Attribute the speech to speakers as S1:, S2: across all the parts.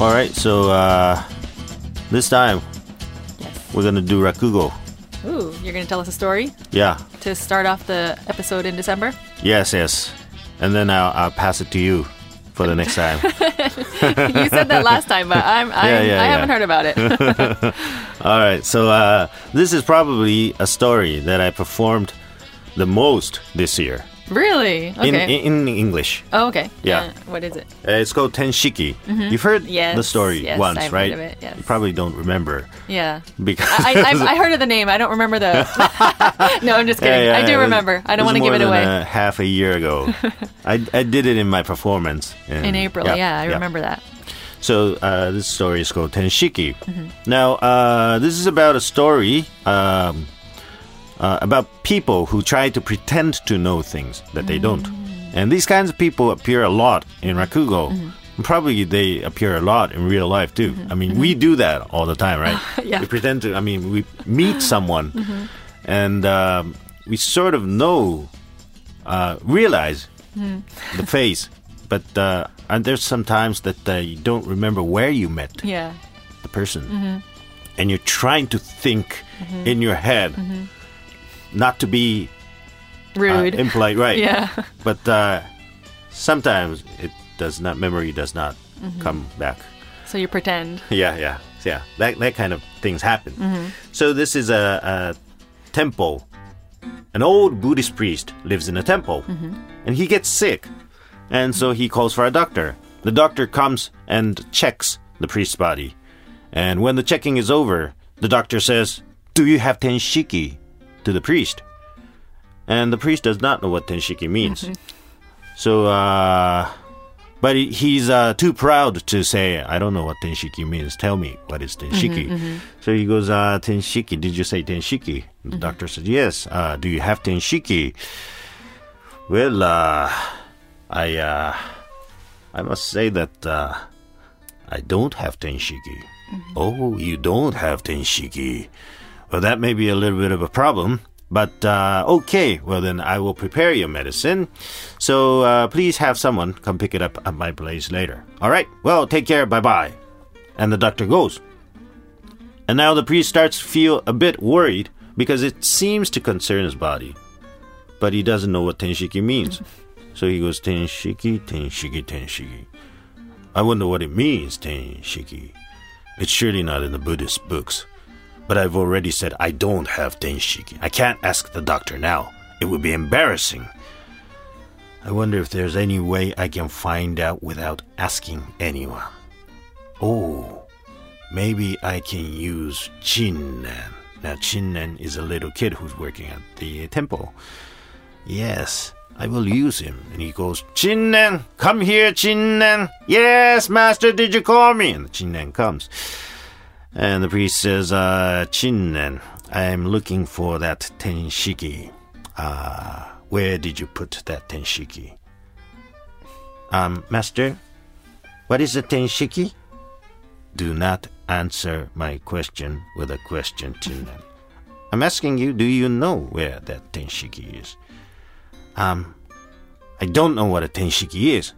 S1: All right, so uh, this time
S2: Yes.
S1: we're gonna do rakugo.
S2: Ooh, you're going to tell us a story
S1: Yeah,
S2: to start off the episode in December?
S1: yes, yes, and then I'll, I'll pass it to you for the next time.
S2: you said that last time, but I'm, I'm
S1: Yeah, yeah,
S2: I
S1: yeah.
S2: haven't heard about it.
S1: All right, so uh, this is probably a story that I performed the most this year
S2: really? Okay.
S1: in, in English.
S2: oh, okay.
S1: Yeah.
S2: Uh, what is it?
S1: Uh, it's called Tenshiki. You've heard
S2: Mm-hmm. Yes,
S1: the story
S2: yes,
S1: once,
S2: I've heard
S1: right?
S2: of it, yes.
S1: You probably don't remember
S2: Yeah.
S1: because
S2: I, I, I heard of the name. I don't remember the. no, I'm just kidding.
S1: Yeah, yeah,
S2: I do
S1: was-
S2: remember. I don't want to give it away.
S1: uh, half a year ago, I, I did it in my performance
S2: in April, yeah, I remember that.
S1: So uh, this story is called Tenshiki.
S2: Mm-hmm.
S1: Now uh, this is about a story um, uh, about people who try to pretend to know things that they don't,
S2: Mm.
S1: and these kinds of people appear a lot in rakugo.
S2: Mm-hmm.
S1: Probably they appear a lot in real life too. I mean, we do that all the time, right?
S2: Mm-hmm. Yeah.
S1: We pretend to. I mean, we meet someone, and um, we sort of know, uh, realize the face, but uh, and there's sometimes that uh, you don't remember where you met
S2: Yeah.
S1: the person, and you're trying to think in your head, not to be uh,
S2: Rude.
S1: impolite, right?
S2: yeah.
S1: But uh, sometimes it does not. Memory does not come back.
S2: So you pretend.
S1: Yeah, yeah, yeah. That that kind of things happen. So this is a, a temple. An old Buddhist priest lives in a temple, and he gets sick, and so he calls for a doctor. The doctor comes and checks the priest's body, and when the checking is over, the doctor says, "Do you have tenshiki?" To the priest, and the priest does not know what tenshiki means. So, uh, but he's uh, too proud to say, I don't know what tenshiki means. Tell me what is tenshiki. So he goes, uh, tenshiki, did you say tenshiki? The doctor said, yes. Uh, do you have tenshiki? Well, uh, I, uh, I must say that, uh, I don't have tenshiki. Oh, you don't have tenshiki. Well, that may be a little bit of a problem. But uh, okay, well then I will prepare your medicine. So uh, please have someone come pick it up at my place later. All right. Well, take care. Bye bye. And the doctor goes. And now the priest starts to feel a bit worried because it seems to concern his body, but he doesn't know what tenshiki means. so he goes tenshiki, tenshiki, tenshiki. I wonder what it means, tenshiki. It's surely not in the Buddhist books. But I've already said I don't have tenshiki. I can't ask the doctor now. It would be embarrassing. I wonder if there's any way I can find out without asking anyone. Oh, maybe I can use Chinnen. Now, Chinnen is a little kid who's working at the temple. Yes, I will use him. And he goes, Chinnen, come here, Chinnen. Yes, master, did you call me? And Chinnen comes. And the priest says, uh, Chinnen, I'm looking for that tenshiki. Uh, where did you put that tenshiki? Um, master, what is a tenshiki? Do not answer my question with a question, Chinnen. I'm asking you, do you know where that tenshiki is? Um, I don't know what a tenshiki is.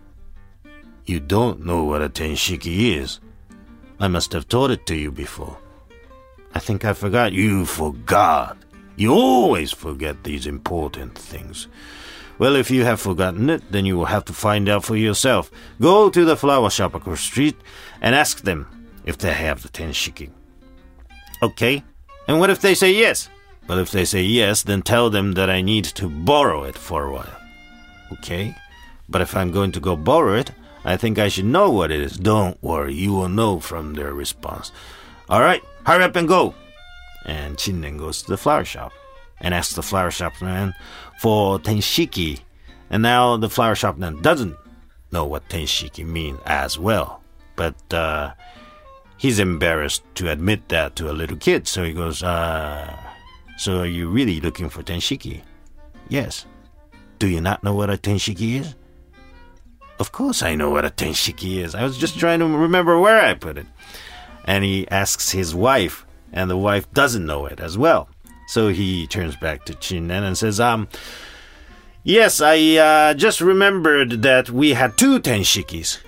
S1: You don't know what a tenshiki is. I must have taught it to you before. I think I forgot. You forgot. You always forget these important things. Well, if you have forgotten it, then you will have to find out for yourself. Go to the flower shop across the street and ask them if they have the tenshiki. Okay? And what if they say yes? Well, if they say yes, then tell them that I need to borrow it for a while. Okay? But if I'm going to go borrow it, I think I should know what it is. Don't worry, you will know from their response. All right, hurry up and go. And Chinnen goes to the flower shop and asks the flower shop man for tenshiki. And now the flower shop man doesn't know what tenshiki means as well. But uh, he's embarrassed to admit that to a little kid. So he goes, uh, So are you really looking for tenshiki? Yes. Do you not know what a tenshiki is? Of course I know what a tenshiki is. I was just trying to remember where I put it. And he asks his wife, and the wife doesn't know it as well. So he turns back to Chinnen and says, um, Yes, I uh, just remembered that we had two tenshikis.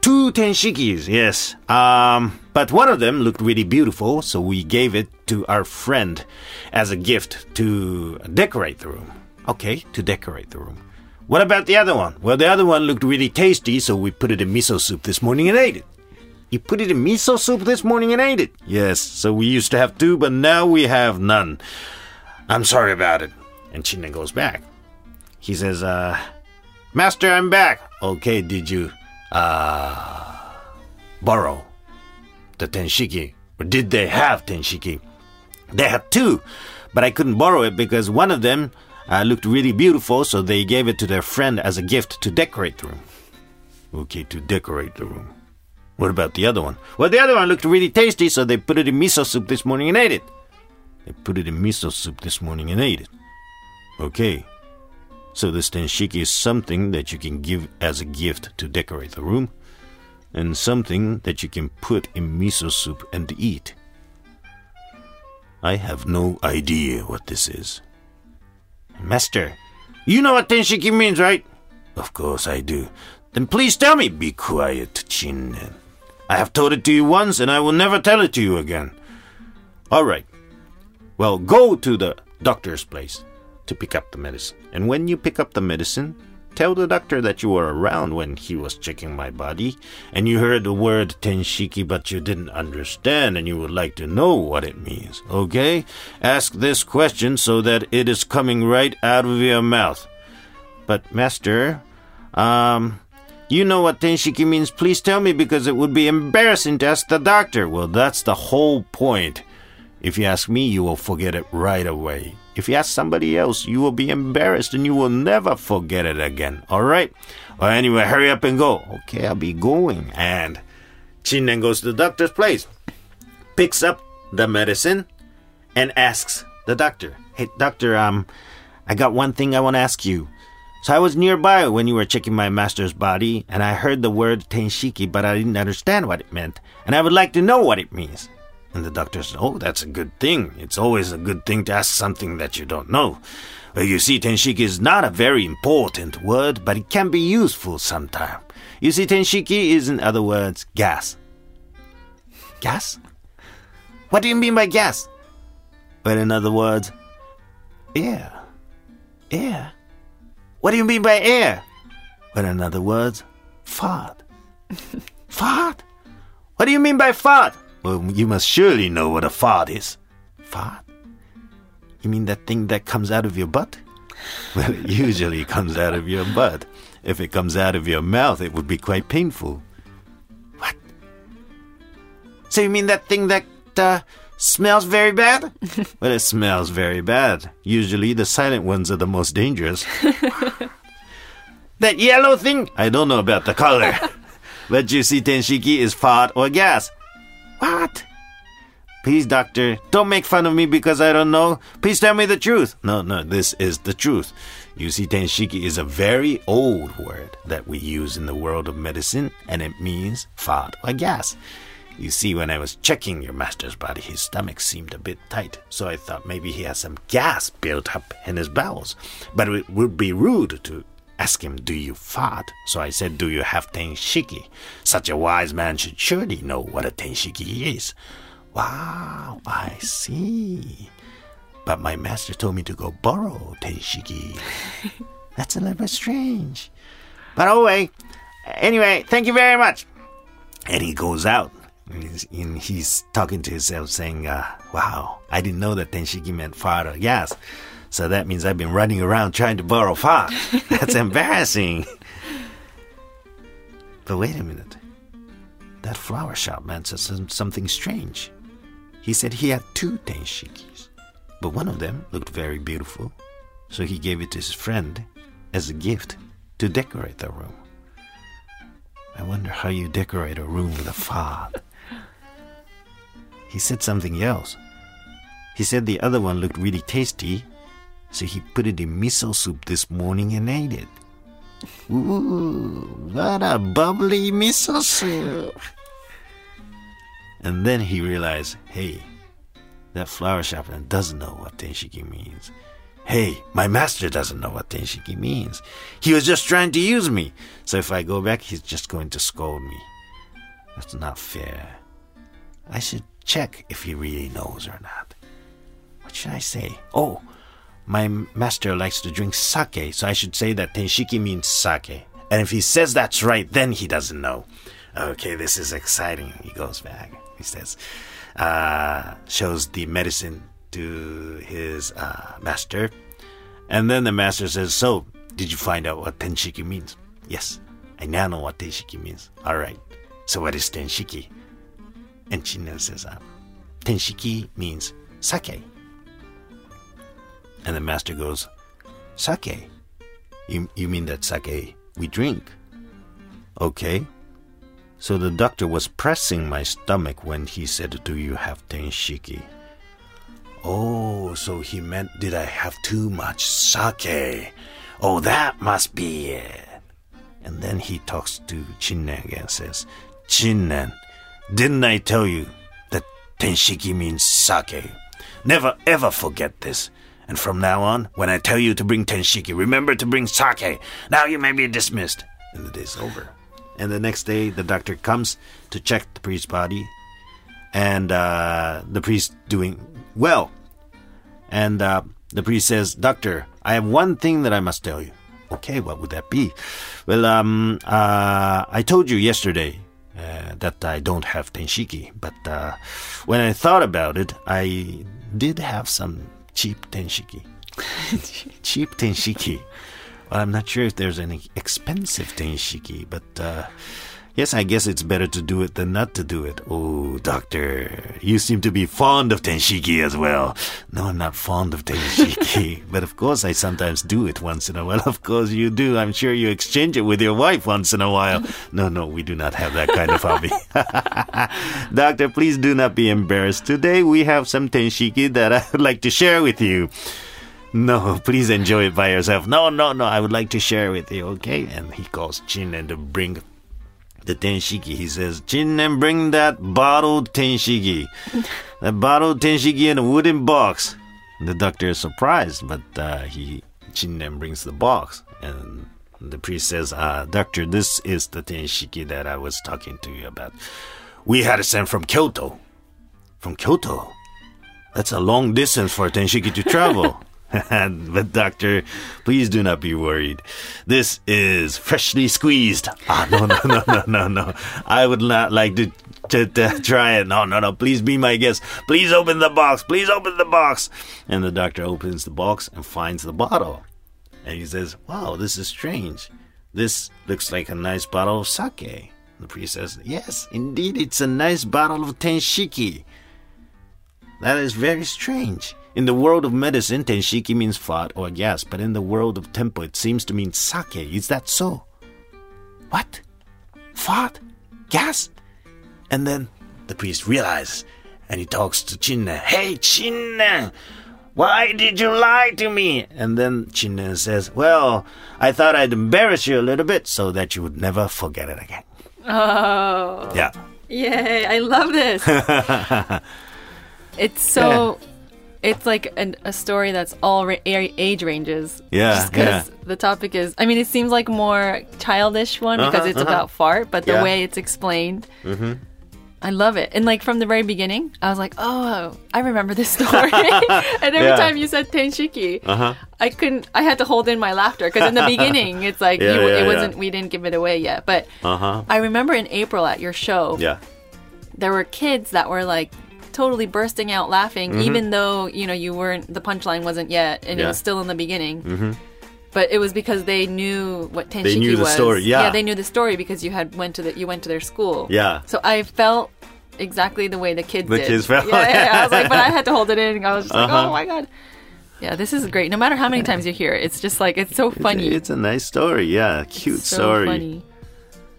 S1: two tenshikis, yes. Um, but one of them looked really beautiful, so we gave it to our friend as a gift to decorate the room. Okay, to decorate the room. What about the other one? Well, the other one looked really tasty, so we put it in miso soup this morning and ate it. You put it in miso soup this morning and ate it? Yes, so we used to have two, but now we have none. I'm sorry about it. And Chinnen goes back. He says, uh, Master, I'm back. Okay, did you, uh, borrow the tenshiki? Or did they have tenshiki? They had two, but I couldn't borrow it because one of them uh, looked really beautiful, so they gave it to their friend as a gift to decorate the room. Okay, to decorate the room. What about the other one? Well, the other one looked really tasty, so they put it in miso soup this morning and ate it. They put it in miso soup this morning and ate it. Okay. So this tenshiki is something that you can give as a gift to decorate the room, and something that you can put in miso soup and eat. I have no idea what this is. Master, you know what tenshiki means, right? Of course I do. Then please tell me. Be quiet, Chinnen. I have told it to you once, and I will never tell it to you again. All right. Well, go to the doctor's place to pick up the medicine. And when you pick up the medicine, tell the doctor that you were around when he was checking my body, and you heard the word tenshiki, but you didn't understand, and you would like to know what it means. Okay? Ask this question so that it is coming right out of your mouth. But, Master, um, you know what tenshiki means. Please tell me because it would be embarrassing to ask the doctor. Well, that's the whole point. If you ask me, you will forget it right away. If you ask somebody else, you will be embarrassed and you will never forget it again. All right? Well, anyway, hurry up and go. Okay, I'll be going. And Chinnen goes to the doctor's place, picks up the medicine, and asks the doctor, Hey, doctor, um, I got one thing I want to ask you. So I was nearby when you were checking my master's body, and I heard the word tenshiki, but I didn't understand what it meant, and I would like to know what it means. And the doctor said, Oh, that's a good thing. It's always a good thing to ask something that you don't know. Well, you see, tenshiki is not a very important word, but it can be useful sometime. You see, tenshiki is, in other words, gas. Gas? What do you mean by gas? Well, in other words, air. Air? What do you mean by air? Well, in other words, fart. fart? What do you mean by fart? Well, you must surely know what a fart is. Fart? You mean that thing that comes out of your butt? Well, it usually comes out of your butt. If it comes out of your mouth, it would be quite painful. What? So you mean that thing that uh, smells very bad? well, it smells very bad. Usually the silent ones are the most dangerous. that yellow thing? I don't know about the color. but you see, Tenshiki is fart or gas. What? Please, doctor, don't make fun of me because I don't know. Please tell me the truth. No, no, this is the truth. You see, tenshiki is a very old word that we use in the world of medicine, and it means fart or gas. You see, when I was checking your master's body, his stomach seemed a bit tight, so I thought maybe he has some gas built up in his bowels. But it would be rude to ask him, Do you fart? So I said, Do you have tenshiki? Such a wise man should surely know what a tenshiki is. Wow, I see. But my master told me to go borrow tenshiki. That's a little bit strange. But anyway. Anyway, thank you very much. And he goes out. And he's, and he's talking to himself, saying, uh, "Wow, I didn't know that tenshiki meant fart or gas. So that means I've been running around trying to borrow fart. That's embarrassing." but wait a minute. That flower shop man said some- something strange. He said he had two tenshikis, but one of them looked very beautiful, so he gave it to his friend as a gift to decorate the room. I wonder how you decorate a room with a fart. he said something else. He said the other one looked really tasty, so he put it in miso soup this morning and ate it. Ooh, what a bubbly miso soup! And then he realized, hey, that flower shopper doesn't know what tenshiki means. Hey, my master doesn't know what tenshiki means. He was just trying to use me. So if I go back, he's just going to scold me. That's not fair. I should check if he really knows or not. What should I say? Oh, my master likes to drink sake, so I should say that tenshiki means sake. And if he says that's right, then he doesn't know. Okay, this is exciting. He goes back. He says, uh, shows the medicine to his uh, master. And then the master says, So, did you find out what tenshiki means? Yes, I now know what tenshiki means. All right. So, what is tenshiki? And Chinnen says, uh, Tenshiki means sake. And the master goes, Sake? You, you mean that sake we drink? Okay. So the doctor was pressing my stomach when he said, Do you have tenshiki? Oh, so he meant, Did I have too much sake? Oh, that must be it. And then he talks to Chinnen again and says, Chinnen, didn't I tell you that tenshiki means sake? Never ever forget this. And from now on, when I tell you to bring tenshiki, remember to bring sake. Now you may be dismissed. And the day's over. And the next day, the doctor comes to check the priest's body, and uh, the priest doing well. And uh, the priest says, "Doctor, I have one thing that I must tell you." Okay, what would that be? Well, um, uh, I told you yesterday uh, that I don't have tenshiki, but uh, when I thought about it, I did have some cheap tenshiki. cheap tenshiki. Well, I'm not sure if there's any expensive tenshiki, but uh, yes, I guess it's better to do it than not to do it. Oh, doctor, you seem to be fond of tenshiki as well. No, I'm not fond of tenshiki, but of course I sometimes do it once in a while. Of course you do. I'm sure you exchange it with your wife once in a while. No, no, we do not have that kind of hobby. doctor, please do not be embarrassed. Today we have some tenshiki that I would like to share with you. No, please enjoy it by yourself. No, no, no, I would like to share with you, okay? And he calls Chinnen to bring the tenshiki. He says, Chinnen, bring that bottled tenshiki. that bottled tenshiki in a wooden box. The doctor is surprised, but uh, he Chinnen brings the box. And the priest says, uh, Doctor, this is the tenshiki that I was talking to you about. We had it sent from Kyoto. From Kyoto? That's a long distance for tenshiki to travel. but doctor, please do not be worried. This is freshly squeezed. Ah, no, no, no, no, no, no. I would not like to, to, to try it. No, no, no. Please be my guest. Please open the box. Please open the box. And the doctor opens the box and finds the bottle. And he says, Wow, this is strange. This looks like a nice bottle of sake. The priest says, Yes, indeed, it's a nice bottle of tenshiki. That is very strange. In the world of medicine, tenshiki means fought or gas, but in the world of tempo, it seems to mean sake. Is that so? What? Fought? Gas? And then the priest realizes, and he talks to Chinnen. Hey, Chinnen! Why did you lie to me? And then Chinnen says, Well, I thought I'd embarrass you a little bit so that you would never forget it again.
S2: Oh.
S1: Yeah.
S2: Yay, I love this. it's so. It's like an, a story that's all ra- age ranges.
S1: Yeah,
S2: Just because
S1: yeah.
S2: the topic is. I mean, it seems like more childish one because
S1: Uh-huh,
S2: it's
S1: uh-huh.
S2: about fart, but the
S1: Yeah.
S2: way it's explained. I love it. And like from the very beginning, I was like, oh, I remember this story. and every
S1: Yeah.
S2: time you said tenshiki,
S1: Uh-huh.
S2: I couldn't, I had to hold in my laughter because in the beginning, it's like,
S1: Yeah,
S2: you,
S1: yeah,
S2: it wasn't, we didn't give it away yet. But
S1: Uh huh.
S2: I remember in April at your show,
S1: Yeah.
S2: there were kids that were like totally bursting out laughing,
S1: Mm-hmm.
S2: even though, you know, you weren't, the punchline wasn't yet and it was still in the beginning. Mm-hmm. But it was because they knew what tenshiki
S1: knew the
S2: was.
S1: story, yeah.
S2: they knew the story because you had went to the you went to their school.
S1: Yeah.
S2: So I felt exactly the way the kids
S1: The
S2: did.
S1: kids felt-
S2: Yeah, yeah, yeah. I was like, but I had to hold it in. I was just like,
S1: Uh-huh.
S2: oh my god. Yeah, this is great. No matter how many times you hear it, it's just like it's so funny.
S1: It's a nice story. Yeah. Cute
S2: so
S1: story.
S2: funny.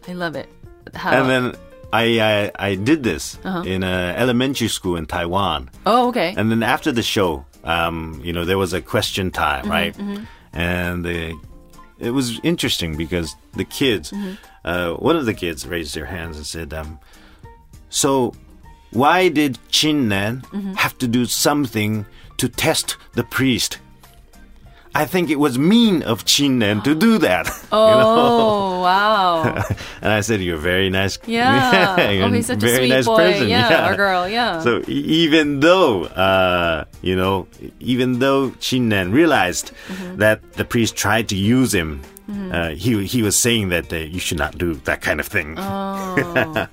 S2: I love it. How?
S1: And then I, I I did this
S2: Uh-huh.
S1: in an elementary school in Taiwan.
S2: oh, okay.
S1: And then after the show, um, you know, there was a question time,
S2: Mm-hmm,
S1: right? And the, it was interesting because the kids,
S2: Mm-hmm.
S1: uh, one of the kids raised their hands and said, um, "So, why did Chinnen
S2: Mm-hmm.
S1: have to do something to test the priest?" I think it was mean of Chinnen to do that.
S2: oh, wow.
S1: and I said, "You're a very nice."
S2: Yeah.
S1: you're
S2: oh, he's such a
S1: very
S2: sweet
S1: nice
S2: boy.
S1: person.
S2: Yeah, or girl. Yeah.
S1: So even though, uh, you know, even though Chinnen realized
S2: Mm-hmm.
S1: that the priest tried to use him, uh, he he was saying that uh, you should not do that kind of thing.
S2: Oh.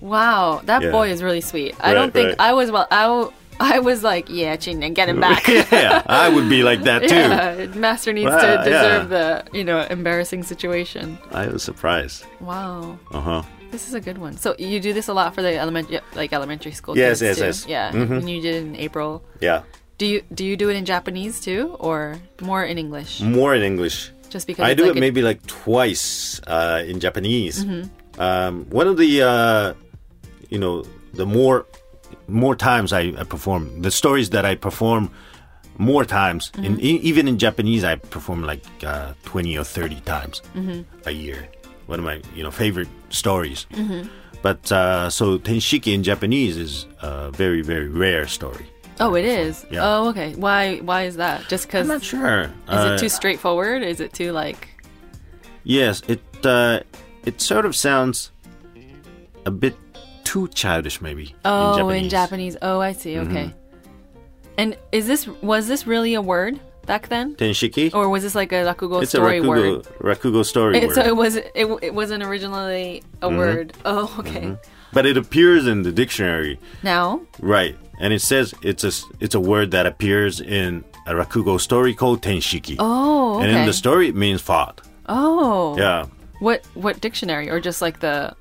S2: wow, that
S1: Yeah.
S2: boy is really sweet. I
S1: Right,
S2: don't think
S1: right.
S2: I was well. I, I was like, yeah, Chinnen, get him back.
S1: yeah, I would be like that too.
S2: Yeah, master needs
S1: Wow,
S2: to
S1: yeah.
S2: deserve the you know embarrassing situation.
S1: I was surprised.
S2: Wow,
S1: Uh huh.
S2: this is a good one. So you do this a lot for the elementary like elementary school
S1: Yes,
S2: kids
S1: yes,
S2: too?
S1: yes.
S2: Yeah,
S1: Mhm.
S2: and you did it in April.
S1: Yeah,
S2: Do you do you do it in Japanese too, or more in English?
S1: more in English.
S2: Just because
S1: I do
S2: like
S1: it maybe like twice uh, in Japanese.
S2: Mm-hmm.
S1: Um, one of the, uh, you know, the more more times I, I perform, the stories that I perform more times,
S2: Mm-hmm.
S1: in, e- even in Japanese, I perform like uh, twenty or thirty times
S2: Mm-hmm.
S1: a year. One of my you know favorite stories.
S2: Mm-hmm.
S1: But uh, so tenshiki in Japanese is a very very rare story.
S2: Oh, it is.
S1: Yeah.
S2: Oh, okay. Why why is that? Just because
S1: I'm not sure.
S2: Is
S1: Uh,
S2: it too straightforward? Is it too like?
S1: Yes, it uh, it sort of sounds a bit too childish, maybe.
S2: Oh,
S1: in
S2: in
S1: Japanese. Mm-hmm.
S2: Japanese. Oh, I see. Okay. And is this was this really a word back then,
S1: Tenshiki.
S2: or was this like a rakugo
S1: it's a
S2: story
S1: rakugo
S2: word?
S1: rakugo story
S2: It,
S1: word,
S2: so it was it, it wasn't originally a
S1: Mm-hmm.
S2: word. Oh, okay.
S1: but it appears in the dictionary,
S2: Now,
S1: right? And it says it's a it's a word that appears in a rakugo story called tenshiki.
S2: oh, okay.
S1: And in the story, it means fought.
S2: oh,
S1: Yeah.
S2: What what dictionary or just like the?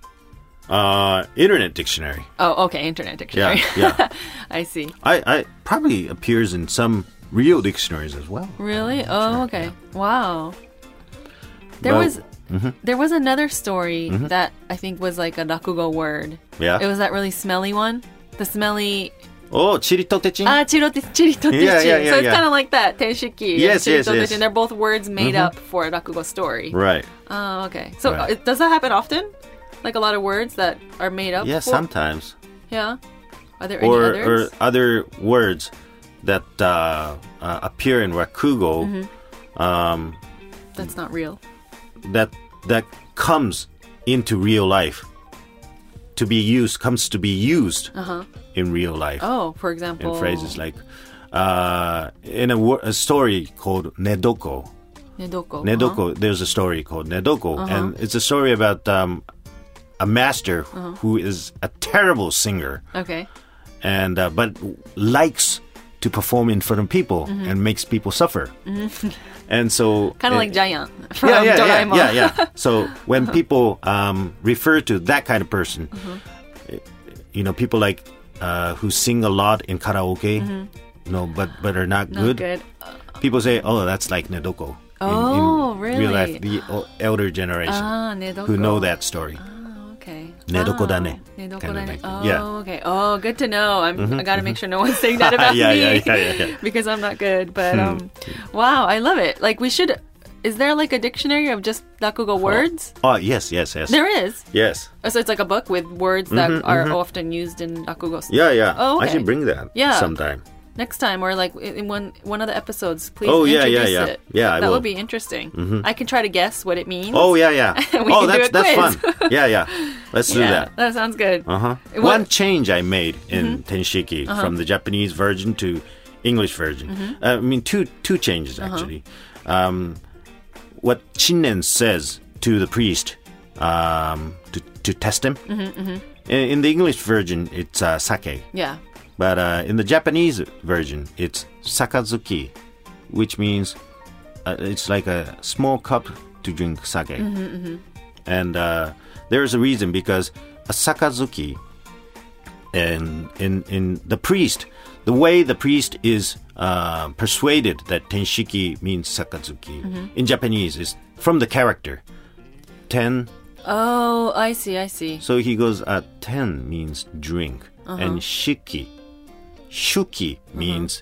S1: Uh, Internet dictionary.
S2: Oh, okay, internet dictionary.
S1: Yeah, yeah.
S2: I see.
S1: I, I probably appears in some real dictionaries as well.
S2: Really? Oh, okay. Wow. There
S1: Well,
S2: was there was another story that I think was like a rakugo word.
S1: Yeah.
S2: It was that really smelly one. The smelly
S1: Oh, chiritotechin.
S2: ah chirite chiritotechi.
S1: Yeah, yeah, yeah,
S2: so it's
S1: yeah.
S2: kind of like that tenshiki.
S1: Yes, yes, yes.
S2: They're both words made up for a rakugo story.
S1: right.
S2: Oh, okay. So
S1: Right.
S2: uh, does that happen often? Like a lot of words that are made up.
S1: Yeah,
S2: for-
S1: sometimes.
S2: Yeah. Are there
S1: or,
S2: any others?
S1: or other words that uh, uh, appear in Rakugo
S2: Mm-hmm.
S1: um,
S2: That's not real.
S1: that that comes into real life to be used comes to be used in real life
S2: Uh-huh. Oh, for example.
S1: in phrases like uh, in a, wo- a story called Nedoko.
S2: Nedoko.
S1: Nedoko. There's a story called Nedoko, and it's a story about um, a master who is a terrible singer
S2: Uh-huh. Okay.
S1: and uh, but likes to perform in front of people and makes people suffer. And so
S2: Kind of like Giant from
S1: yeah, yeah, yeah,
S2: Doraemon.
S1: yeah, yeah. So when people um, refer to that kind of person, eh, you know, people like uh, who sing a lot in karaoke, no, but but are not,
S2: Not
S1: good.
S2: good.
S1: People say, "Oh, that's like Nedoko." in-
S2: Oh,
S1: in
S2: really?
S1: Real life, the elder generation
S2: Ah,
S1: who know that story.
S2: Oh, okay.
S1: Nedoko
S2: Wow.
S1: dane.
S2: Nedoko
S1: Kind of
S2: oh,
S1: yeah. Mm-hmm,
S2: okay. Oh, good to know. I'm, I got to make sure no one's saying that about
S1: Yeah,
S2: me.
S1: yeah, yeah, yeah, yeah.
S2: because I'm not good. But
S1: Hmm.
S2: um, wow, I love it. Like we should. Is there like a dictionary of just rakugo words?
S1: Oh, yes, yes, yes.
S2: There is.
S1: Yes.
S2: Oh, So it's like a book with words that are often used in.
S1: Mm-hmm, Yeah, yeah.
S2: Oh,
S1: I should bring that
S2: Yeah.
S1: sometime.
S2: Next time, or like in one one of the episodes, please
S1: Oh, yeah, yeah, yeah.
S2: it.
S1: Yeah, I
S2: that
S1: will.
S2: would be interesting. I can try to guess what it means.
S1: Oh, yeah, yeah.
S2: We
S1: oh,
S2: can do
S1: that's that's
S2: quiz.
S1: fun. Yeah, yeah. Let's do
S2: yeah,
S1: that.
S2: sounds good.
S1: Uh huh.
S2: What- Mm-hmm.
S1: One change I made in Tenshiki
S2: Uh-huh.
S1: from the Japanese version to English version.
S2: Mm-hmm.
S1: Uh, I mean, two two changes
S2: Uh-huh.
S1: actually. Um, what Chinnen says to the priest um, to to test him.
S2: Mm-hmm,
S1: In, in the English version, it's uh, sake,
S2: Yeah.
S1: But uh, in the Japanese version, it's sakazuki, which means uh, it's like a small cup to drink sake.
S2: Mm-hmm,
S1: And uh, there's a reason because a sakazuki, and in in the priest, the way the priest is uh, persuaded that tenshiki means sakazuki
S2: Mm-hmm.
S1: in Japanese is from the character ten.
S2: Oh, I see. I see.
S1: So he goes, uh, ten means drink,
S2: Uh-huh.
S1: and shiki, shuki means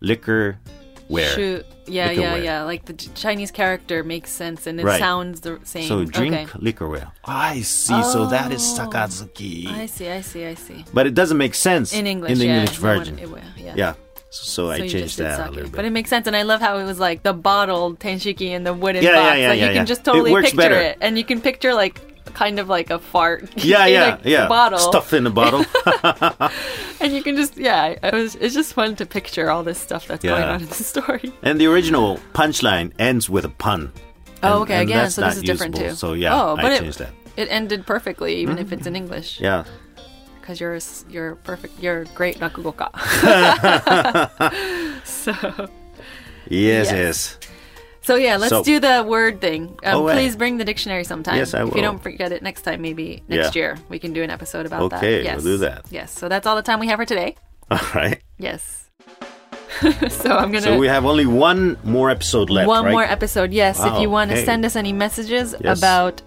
S1: liquor, ware.
S2: Shoot. Yeah,
S1: Liquor
S2: yeah,
S1: ware.
S2: yeah. Like the Chinese character makes sense and it
S1: Right.
S2: sounds the same.
S1: So drink
S2: Okay.
S1: liquorware. I see. So that is oh. sakazuki.
S2: I see. I see. I see.
S1: But it doesn't make sense
S2: In English,
S1: in the
S2: yeah,
S1: English version.
S2: it yeah.
S1: yeah. So, I
S2: So you
S1: changed
S2: did
S1: that a
S2: sake.
S1: little bit.
S2: But it makes sense, and I love how it was like the bottled tenshiki in the wooden
S1: Yeah, yeah,
S2: box.
S1: yeah,
S2: like
S1: yeah,
S2: you
S1: yeah.
S2: can just
S1: It
S2: totally
S1: works
S2: picture
S1: better.
S2: it, and you can picture like kind of like a fart.
S1: yeah,
S2: in
S1: yeah,
S2: a
S1: yeah.
S2: Bottle,
S1: Stuff in the bottle.
S2: and you can just yeah. It was it's just fun to picture all this stuff that's going on in the story.
S1: and the original punchline ends with a pun.
S2: Oh, okay.
S1: and
S2: Again,
S1: that's
S2: so this is different too.
S1: So yeah,
S2: oh, but
S1: I
S2: it,
S1: that.
S2: it ended perfectly, even if it's in mm-hmm. English.
S1: Yeah.
S2: because you're you're perfect. You're great rakugoka. so
S1: Yes,
S2: Yes.
S1: yes.
S2: So yeah, let's
S1: So-
S2: do the word thing. Um,
S1: Oh,
S2: please bring the dictionary sometime.
S1: Yes, I will.
S2: If you don't forget it next time, maybe next
S1: Yeah.
S2: year we can do an episode about that.
S1: Okay,
S2: Yes.
S1: we'll do that.
S2: Yes. So that's all the time we have for today.
S1: All right.
S2: Yes. so I'm gonna.
S1: So we have only one more episode left,
S2: one
S1: right?
S2: more episode. Yes, if you want to
S1: okay.
S2: send us any messages
S1: Yes.
S2: about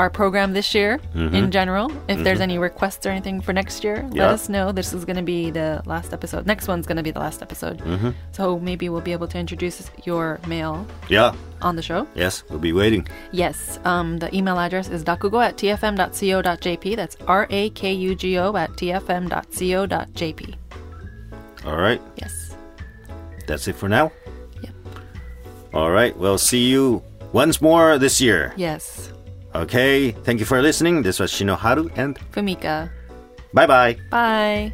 S2: our program this year
S1: Mm-hmm.
S2: in general, if there's any requests or anything for next year,
S1: Yeah.
S2: let us know. This is going to be the last episode. Next one's going to be the last episode.
S1: Mm-hmm.
S2: So maybe we'll be able to introduce your mail
S1: Yeah.
S2: on the show.
S1: Yes, we'll be waiting.
S2: Yes, um, the email address is rakugo at tfm.co.jp. That's R A K U G O at tfm.co.jp.
S1: All right.
S2: Yes.
S1: That's it for now.
S2: Yep.
S1: All right. We'll see you once more this year.
S2: Yes.
S1: Okay. Thank you for listening. This was Shinoharu and
S2: Fumika.
S1: bye bye.
S2: Bye.